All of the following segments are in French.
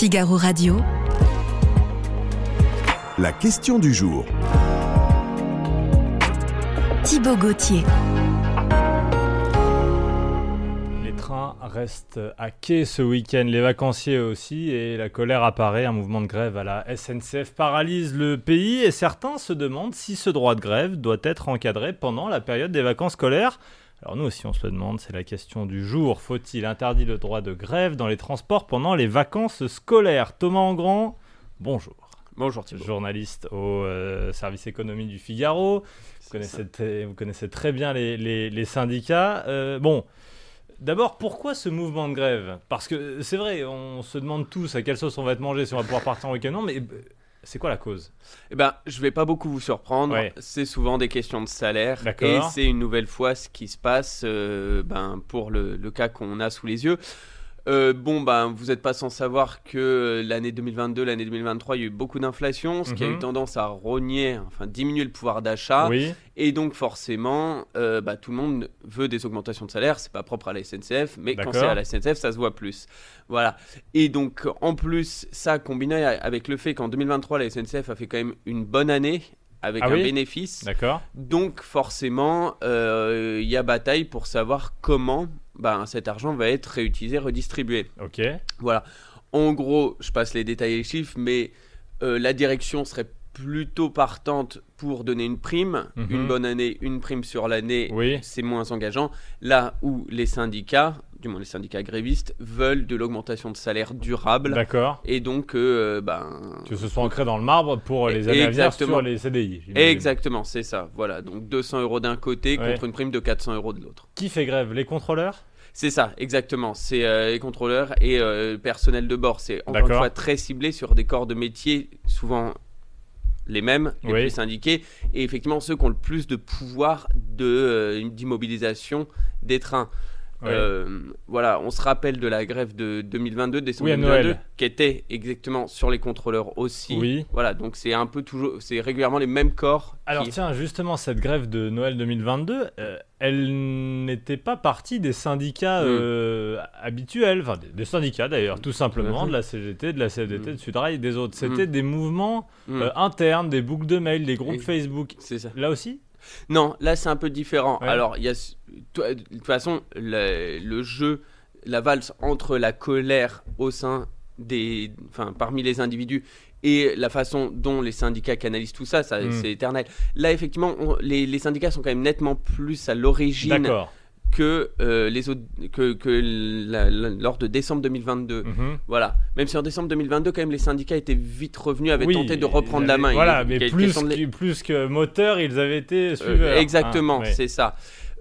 Figaro Radio. La question du jour. Thibaut Gauthier. Les trains restent à quai ce week-end, les vacanciers aussi, et la colère apparaît. Un mouvement de grève à la SNCF paralyse le pays et certains se demandent si ce droit de grève doit être encadré pendant la période des vacances scolaires. Alors nous aussi on se le demande, c'est la question du jour. Faut-il interdire le droit de grève dans les transports pendant les vacances scolaires? Thomas Engrand, bonjour. Bonjour Thibault. Journaliste au euh, service économie du Figaro. Vous connaissez, très, vous connaissez très bien les, les- les syndicats. Euh, bon, d'abord, pourquoi ce mouvement de grève? Parce que c'est vrai, on se demande tous à quelle sauce on va être mangé, si on va pouvoir partir en week-end. Non, mais c'est quoi la cause? Eh ben, je vais pas beaucoup vous surprendre. Ouais. C'est souvent des questions de salaire. Et c'est une nouvelle fois ce qui se passe euh, ben, pour le, le cas qu'on a sous les yeux. Euh, bon, ben, vous n'êtes pas sans savoir que l'année 2022, l'année 2023, il y a eu beaucoup d'inflation, ce qui a Mhm. eu tendance à rogner, enfin diminuer le pouvoir d'achat. Oui, Et donc forcément, euh, bah, tout le monde veut des augmentations de salaire. C'est pas propre à la SNCF, mais quand c'est à la SNCF, ça se voit plus. Voilà. Et donc en plus, ça combiné avec le fait qu'en 2023, la SNCF a fait quand même une bonne année avec Ah un oui bénéfice. d'accord. Donc forcément, euh, il y a bataille pour savoir comment bah, cet argent va être réutilisé, redistribué. Ok. Voilà. En gros, je passe les détails et les chiffres, mais euh, la direction serait plutôt partante pour donner une prime, Mhm. une bonne année, une prime sur l'année, Oui. c'est moins engageant. Là où les syndicats, du moins les syndicats grévistes, veulent de l'augmentation de salaire durable. D'accord. Et donc, euh, ben, Que ce soit ancré dans le marbre pour les années à venir sur les CDI. exactement, c'est ça. Voilà, donc 200 euros d'un côté Ouais. contre une prime de 400 euros de l'autre. Qui fait grève? Les contrôleurs? C'est ça, exactement. C'est euh, les contrôleurs et euh, le personnel de bord. C'est encore une fois très ciblé sur des corps de métier souvent les mêmes, les Oui. plus syndiqués, et effectivement ceux qui ont le plus de pouvoir de, euh, d'immobilisation des trains. Euh, voilà, on se rappelle de la grève de 2022, décembre Oui, à 2022, Noël. qui était exactement sur les contrôleurs aussi. Oui. Voilà, donc c'est un peu toujours, c'est régulièrement les mêmes corps. Alors qui- tiens, justement, cette grève de Noël 2022, euh, elle n'était pas partie des syndicats Mm. euh, habituels, enfin des, des syndicats d'ailleurs, tout simplement, de la CGT, de la CFDT, Mm. de Sudrail et des autres. C'était des mouvements Hmm, internes, des boucles de mail, des groupes Et- Facebook. c'est ça. Là aussi Non, là c'est un peu différent. Ouais. Alors, il y a, de toute façon, le, le jeu, la valse entre la colère au sein des, enfin, parmi les individus et la façon dont les syndicats canalisent tout ça, ça Mm. c'est éternel. Là, effectivement, on- les, les syndicats sont quand même nettement plus à l'origine D'accord. Que euh, les autres, que, que la- la- lors de décembre 2022. Mhm. Voilà. Même si en décembre 2022, quand même, les syndicats étaient vite revenus, avaient Oui, tenté de reprendre la main. Voilà, Il- mais plus de que, plus que moteur, ils avaient été euh, suiveurs. exactement, hein, ouais. c'est ça.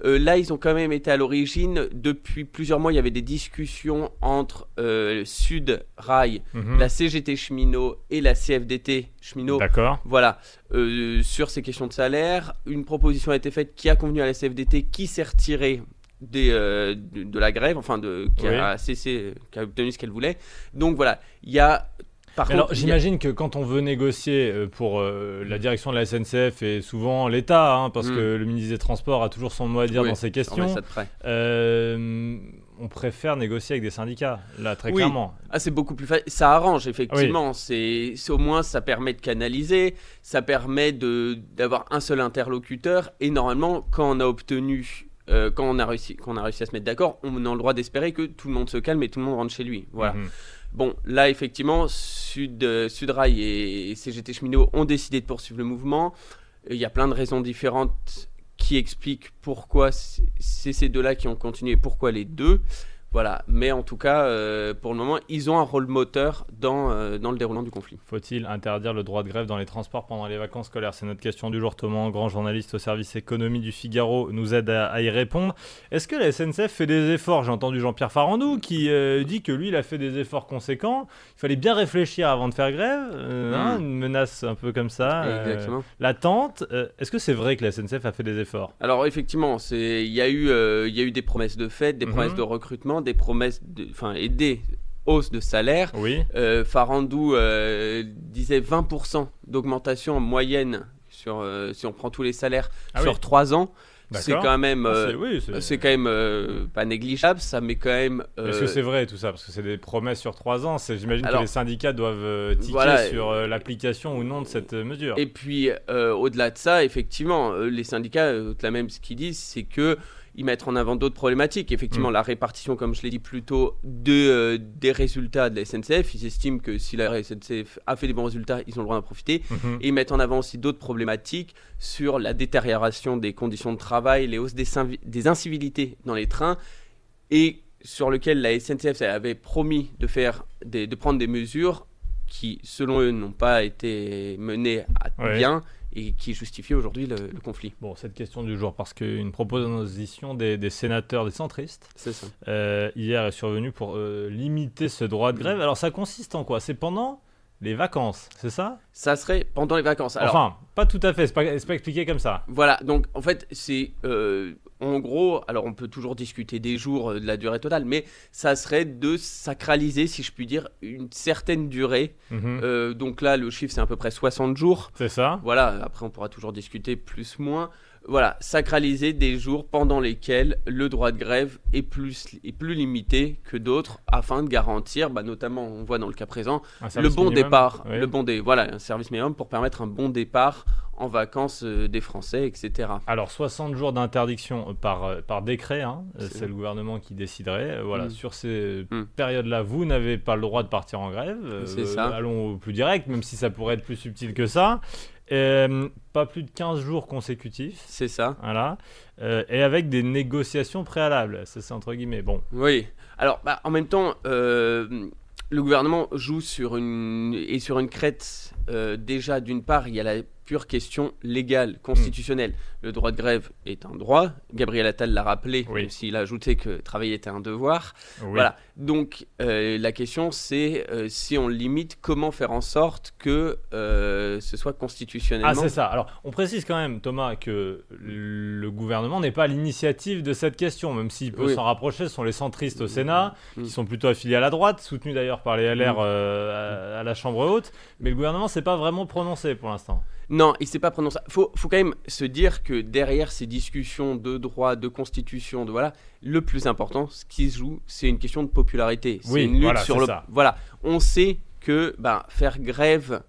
Euh, là, ils ont quand même été à l'origine. Depuis plusieurs mois, il y avait des discussions entre euh, Sud Rail, Mhm. la CGT cheminot et la CFDT cheminot. D'accord. Voilà, euh, sur ces questions de salaire, une proposition a été faite qui a convenu à la CFDT, qui s'est retirée des, euh, de, de la grève, enfin de, qui Oui. a cessé, qui a obtenu ce qu'elle voulait. Donc voilà, il y a. Contre, alors, a- j'imagine que quand on veut négocier euh, pour euh, la direction de la SNCF et souvent l'État, hein, parce Mm. que le ministre des Transports a toujours son mot à dire Oui, dans ces questions, euh, on préfère négocier avec des syndicats, là, très Oui. clairement. Ah, c'est beaucoup plus facile. Ça arrange, effectivement. C'est c'est- au moins, ça permet de canaliser, ça permet de d'avoir un seul interlocuteur. Et normalement, quand on a obtenu, euh, quand on a réussi, quand on a réussi à se mettre d'accord, on a le droit d'espérer que tout le monde se calme et tout le monde rentre chez lui. Voilà. Mhm. Bon, là, effectivement, Sud, euh, Sudrail et CGT Cheminot ont décidé de poursuivre le mouvement. Il y a plein de raisons différentes qui expliquent pourquoi c'est ces deux-là qui ont continué et pourquoi les deux. Voilà, mais en tout cas, euh, pour le moment, ils ont un rôle moteur dans, euh, dans le déroulement du conflit. Faut-il interdire le droit de grève dans les transports pendant les vacances scolaires? C'est notre question du jour. Thomas, grand journaliste au service économie du Figaro, nous aide à, à y répondre. Est-ce que la SNCF fait des efforts? J'ai entendu Jean-Pierre Farandou qui euh, dit que lui, il a fait des efforts conséquents. Il fallait bien réfléchir avant de faire grève. Hein, une menace un peu comme ça. Exactement. latente. Euh, Est-ce que c'est vrai que la SNCF a fait des efforts? Alors effectivement, il y a eu y a eu des promesses de fête, des Mhm. promesses de recrutement, des promesses de enfin et des hausses de salaire. Oui. Euh, Farandou euh, disait 20% d'augmentation en moyenne sur, euh, si on prend tous les salaires Ah sur oui. 3 ans. c'est quand même, Ah, euh, c'est- oui, quand même euh, pas négligeable, ça met quand même. Est-ce que c'est vrai tout ça? Parce que c'est des promesses sur trois ans. J'imagine que les syndicats doivent tiquer Voilà, sur l'application ou non de cette mesure. Et puis, au-delà de ça, effectivement, les syndicats, euh, au-delà même ce qu'ils disent, c'est que ils mettent en avant d'autres problématiques. Effectivement, Mm. la répartition, comme je l'ai dit plus tôt, de, euh, des résultats de la SNCF. Ils estiment que si la SNCF a fait des bons résultats, ils ont le droit d'en profiter. Mhm. Et ils mettent en avant aussi d'autres problématiques sur la détérioration des conditions de travail, les hausses des, incivilités dans les trains, et sur lequel la SNCF avait promis de, faire des- de prendre des mesures qui, selon eux, n'ont pas été menées à Ouais. bien et qui justifient aujourd'hui le, le conflit. Bon, cette question du jour, parce qu'une proposition des, des sénateurs, des centristes, ça. euh, hier est survenue pour euh, limiter ce droit de grève. Alors ça consiste en quoi? C'est pendant les vacances, c'est ça? Ça serait pendant les vacances. Alors, Enfin, pas tout à fait, c'est pas, c'est pas expliqué comme ça. Voilà, donc en fait, c'est euh, en gros, alors on peut toujours discuter des jours, euh, de la durée totale, mais ça serait de sacraliser, si je puis dire, une certaine durée. Mhm. Euh, donc là, le chiffre, c'est à peu près 60 jours. C'est ça Voilà, après, on pourra toujours discuter plus, moins. Voilà, sacraliser des jours pendant lesquels le droit de grève est plus, est plus limité que d'autres afin de garantir, bah, notamment, on voit dans le cas présent, le bon minimum départ, le bon dé, voilà, un service minimum pour permettre un bon départ en vacances euh, des Français, etc. Alors 60 jours d'interdiction euh, par, euh, par décret, hein, C'est- le gouvernement qui déciderait. Voilà, Mm. sur ces Mm. périodes-là, vous n'avez pas le droit de partir en grève. Euh, C'est ça. Allons au plus direct, même si ça pourrait être plus subtil que ça. Euh, pas plus de 15 jours consécutifs. C'est ça. Voilà. Euh, et avec des négociations préalables. Ça, c'est entre guillemets. Bon. Oui. Alors, bah, en même temps, euh, le gouvernement joue sur une et sur une crête. déjà, d'une part, il y a la pure question légale, constitutionnelle. Le droit de grève est un droit. Gabriel Attal l'a rappelé, Oui. même s'il a ajouté que travailler était un devoir. Oui. Voilà. Donc, euh, la question, c'est euh, si on limite, comment faire en sorte que euh, ce soit constitutionnellement. Ah, c'est ça. Alors, on précise quand même, Thomas, que le gouvernement n'est pas à l'initiative de cette question, même s'il peut Oui. s'en rapprocher. Ce sont les centristes au Sénat, Mm. qui sont plutôt affiliés à la droite, soutenus d'ailleurs par les LR Mm. euh, à, à la Chambre haute. Mais le gouvernement s'est pas vraiment prononcé pour l'instant. Non, il s'est pas prononcé. Faut, faut quand même se dire que derrière ces discussions de droit, de constitution, de voilà, le plus important, ce qui se joue, c'est une question de popularité. C'est Oui, une lutte voilà, sur le. ça. Voilà, on sait que bah, faire grève.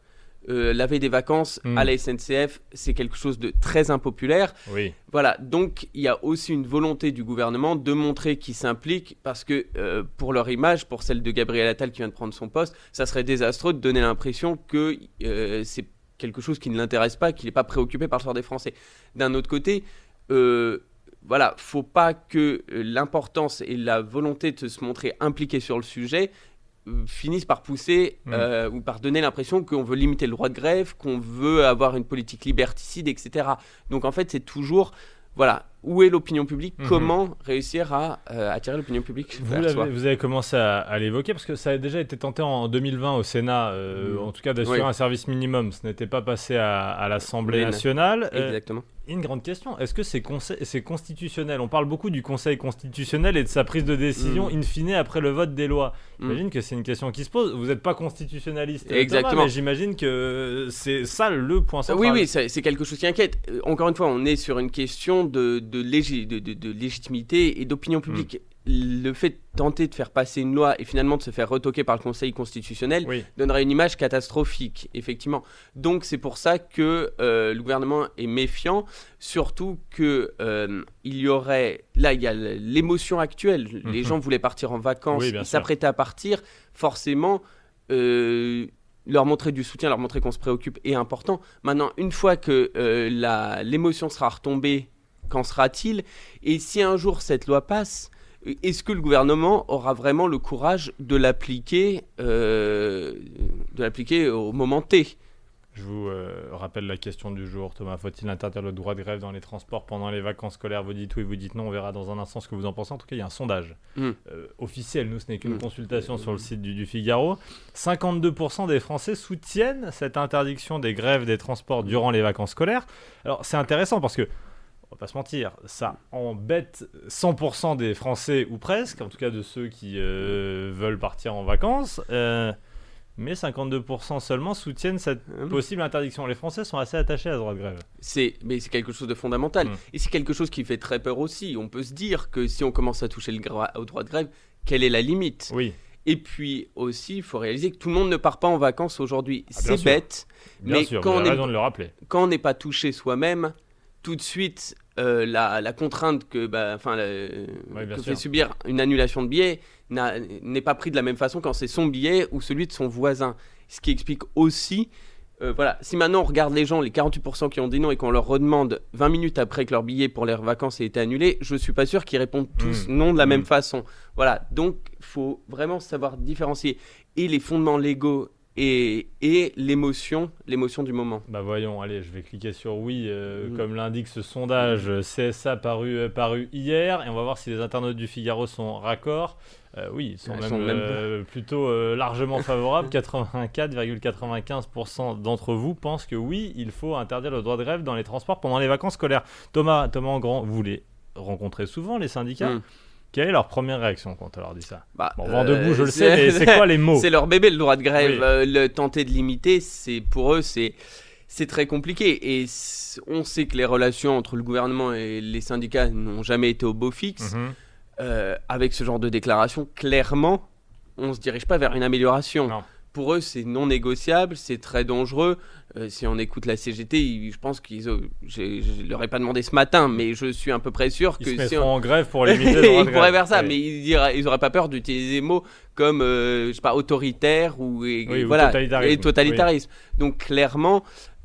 euh, la veille des vacances Mm. à la SNCF, c'est quelque chose de très impopulaire. Oui. Voilà, donc il y a aussi une volonté du gouvernement de montrer qu'il s'implique parce que euh, pour leur image, pour celle de Gabriel Attal qui vient de prendre son poste, ça serait désastreux de donner l'impression que euh, c'est quelque chose qui ne l'intéresse pas, qu'il n'est pas préoccupé par le sort des Français. D'un autre côté, euh, voilà, faut pas que euh, l'importance et la volonté de se montrer impliqué sur le sujet euh, finissent par pousser Mm. euh, ou par donner l'impression qu'on veut limiter le droit de grève, qu'on veut avoir une politique liberticide, etc. Donc en fait, c'est toujours, voilà, où est l'opinion publique Mhm. Comment réussir à euh, attirer l'opinion publique Vous, soi vous avez commencé à, à l'évoquer parce que ça a déjà été tenté en 2020 au Sénat, euh, Mm. en tout cas d'assurer Oui. un service minimum. Ce n'était pas passé à, à l'Assemblée nationale. Euh, Exactement. Une grande question, est-ce que c'est constitutionnel? On parle beaucoup du Conseil constitutionnel et de sa prise de décision Mm. in fine après le vote des lois. Mm. J'imagine que c'est une question qui se pose. Vous n'êtes pas constitutionnaliste, Thomas, Exactement. mais j'imagine que c'est ça le point central. Oui, oui, c'est quelque chose qui inquiète. Euh, Encore une fois, on est sur une question de, de, légi- de, de- de légitimité et d'opinion publique. Le fait de tenter de faire passer une loi et finalement de se faire retoquer par le Conseil constitutionnel Oui. donnerait une image catastrophique, effectivement. Donc c'est pour ça que euh, le gouvernement est méfiant, surtout que euh, il y aurait, là il y a l'émotion actuelle, les Mhm. gens voulaient partir en vacances, Oui, ils s'apprêtaient à partir, forcément. euh, leur montrer du soutien, leur montrer qu'on se préoccupe est important. Maintenant, une fois que l'émotion sera retombée, qu'en sera-t-il? Et si un jour cette loi passe, est-ce que le gouvernement aura vraiment le courage de l'appliquer, euh, de l'appliquer au moment T? Je vous euh, rappelle la question du jour, Thomas. Faut-il interdire le droit de grève dans les transports pendant les vacances scolaires? Vous dites oui, vous dites non. On verra dans un instant ce que vous en pensez. En tout cas, il y a un sondage Mm. euh, officiel. Nous, ce n'est qu'une Mm. consultation sur le site du, du Figaro. 52% des Français soutiennent cette interdiction des grèves des transports durant les vacances scolaires. Alors, c'est intéressant parce que on va pas se mentir, ça embête 100% des Français ou presque, en tout cas de ceux qui euh, veulent partir en vacances. Euh, mais 52% seulement soutiennent cette Hum. possible interdiction. Les Français sont assez attachés à ce droit de grève. C'est, mais c'est quelque chose de fondamental. Mm. Et c'est quelque chose qui fait très peur aussi. On peut se dire que si on commence à toucher le au droit de grève, quelle est la limite? Oui, Et puis aussi, il faut réaliser que tout le monde ne part pas en vacances aujourd'hui. Ah, c'est bête, bien mais sûr, quand on est de le rappeler. quand on n'est pas touché soi-même, tout de suite, euh, la, la contrainte que, bah, enfin, la- que fait subir une annulation de billet n'est pas pris de la même façon quand c'est son billet ou celui de son voisin. Ce qui explique aussi, euh, voilà, si maintenant on regarde les gens, les 48% qui ont dit non et qu'on leur redemande 20 minutes après que leur billet pour leurs vacances ait été annulé, je suis pas sûr qu'ils répondent tous Mm. non de la Mm. même façon. Voilà, donc faut vraiment savoir différencier et les fondements légaux et, et l'émotion, l'émotion du moment. Bah voyons, allez, je vais cliquer sur oui, euh, Mm. comme l'indique ce sondage euh, CSA paru, euh, paru hier, et on va voir si les internautes du Figaro sont raccords. Euh, oui, ils sont Ils même, sont même- plutôt largement favorables. 84,95% d'entre vous pensent que oui, il faut interdire le droit de grève dans les transports pendant les vacances scolaires. Thomas, Thomas Engrand, vous les rencontrez souvent, les syndicats Mm. Quelle est leur première réaction quand on leur dit ça Bah, Bon, vent euh, debout, je le sais, mais c'est quoi les mots C'est leur bébé le droit de grève. Oui. Euh, le tenter de limiter, c'est pour eux, c'est c'est très compliqué. Et on sait que les relations entre le gouvernement et les syndicats n'ont jamais été au beau fixe. Mhm. Euh, avec ce genre de déclaration, clairement, on se dirige pas vers une amélioration. Non. Pour eux, c'est non négociable, c'est très dangereux. Euh, si on écoute la CGT, ils- je pense qu'ils, j'ai- je leur ai pas demandé ce matin, mais je suis à peu près sûr Ils que se si mettront on, en grève pour limiter le droit de ils pourraient faire ça, Oui. mais ils, diraient- ils auraient pas peur d'utiliser des mots comme, euh, je sais pas, autoritaire ou, et, Oui, ou voilà, totalitarisme. et totalitarisme. Donc clairement,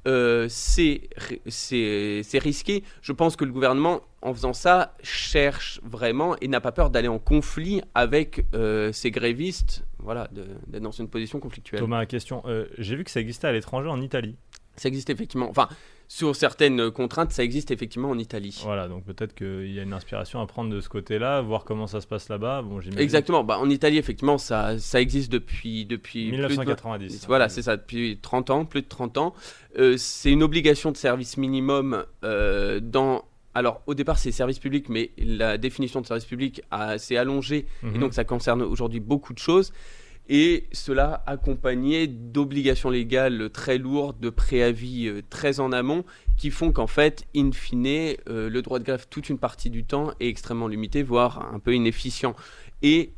euh, c'est c'est c'est risqué. Je pense que le gouvernement, en faisant ça, cherche vraiment et n'a pas peur d'aller en conflit avec euh, ces grévistes, voilà, d'être dans une position conflictuelle. Thomas, question. euh, J'ai vu que ça existait à l'étranger en Italie. Ça existe effectivement, enfin, sur certaines contraintes, ça existe effectivement en Italie. Voilà, donc peut-être qu'il y a une inspiration à prendre de ce côté-là, voir comment ça se passe là-bas. Bon. Exactement, bah, en Italie, effectivement, ça, ça existe depuis, depuis plus de- 1990. Voilà, c'est ça, depuis 30 ans, plus de 30 ans. Euh, c'est une obligation de service minimum euh, dans... Alors, au départ, c'est service public, mais la définition de service public s'est allongée, Mhm. et donc ça concerne aujourd'hui beaucoup de choses. Et cela accompagné d'obligations légales très lourdes, de préavis euh, très en amont, qui font qu'en fait, in fine, euh, le droit de grève, toute une partie du temps, est extrêmement limité, voire un peu inefficient. Et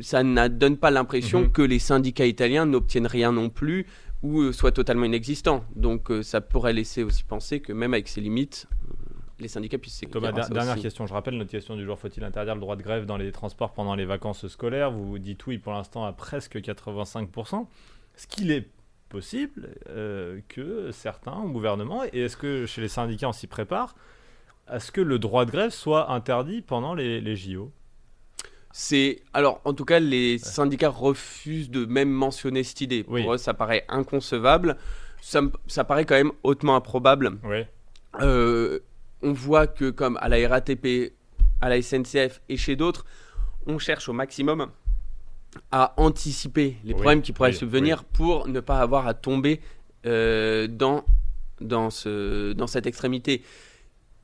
ça ne donne pas l'impression Mhm. que les syndicats italiens n'obtiennent rien non plus ou euh, soient totalement inexistants. Donc euh, ça pourrait laisser aussi penser que même avec ces limites, les syndicats puissent Thomas, dernière aussi. question. Je rappelle notre question du jour faut-il interdire le droit de grève dans les transports pendant les vacances scolaires? Vous dites oui pour l'instant à presque 85%. Est-ce qu'il est possible euh, que certains au gouvernement, et est-ce que chez les syndicats on s'y prépare, à ce que le droit de grève soit interdit pendant les, les JO C'est alors en tout cas les syndicats refusent de même mentionner cette idée. Oui. Pour eux, ça paraît inconcevable. Ça, paraît quand même hautement improbable. Oui. Euh, on voit que comme à la RATP, à la SNCF et chez d'autres, on cherche au maximum à anticiper les Oui, problèmes qui pourraient oui, subvenir pour ne pas avoir à tomber euh, dans, dans, ce, dans cette extrémité.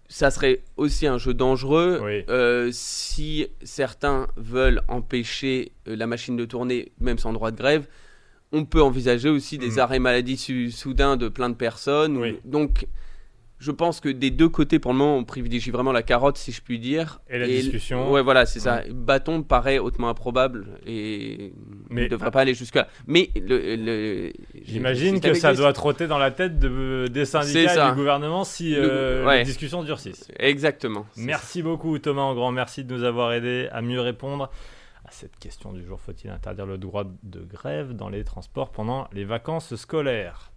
Ça serait aussi un jeu dangereux Oui. euh, si certains veulent empêcher euh, la machine de tourner, même sans droit de grève. On peut envisager aussi des Mhm. arrêts maladie soudains de plein de personnes. Oui. Donc, je pense que des deux côtés, pour le moment, on privilégie vraiment la carotte, si je puis dire. Et la discussion. Ouais, voilà, c'est ça. Bâton paraît hautement improbable et Mais- ne devrait pas aller jusque-là. Mais le, le- J'imagine que ça doit trotter dans la tête de- des syndicats et du gouvernement si Le- euh, ouais. les discussions durcissent. Exactement. Merci beaucoup Thomas Engrand, merci de nous avoir aidé à mieux répondre à cette question du jour. Faut-il interdire le droit de grève dans les transports pendant les vacances scolaires?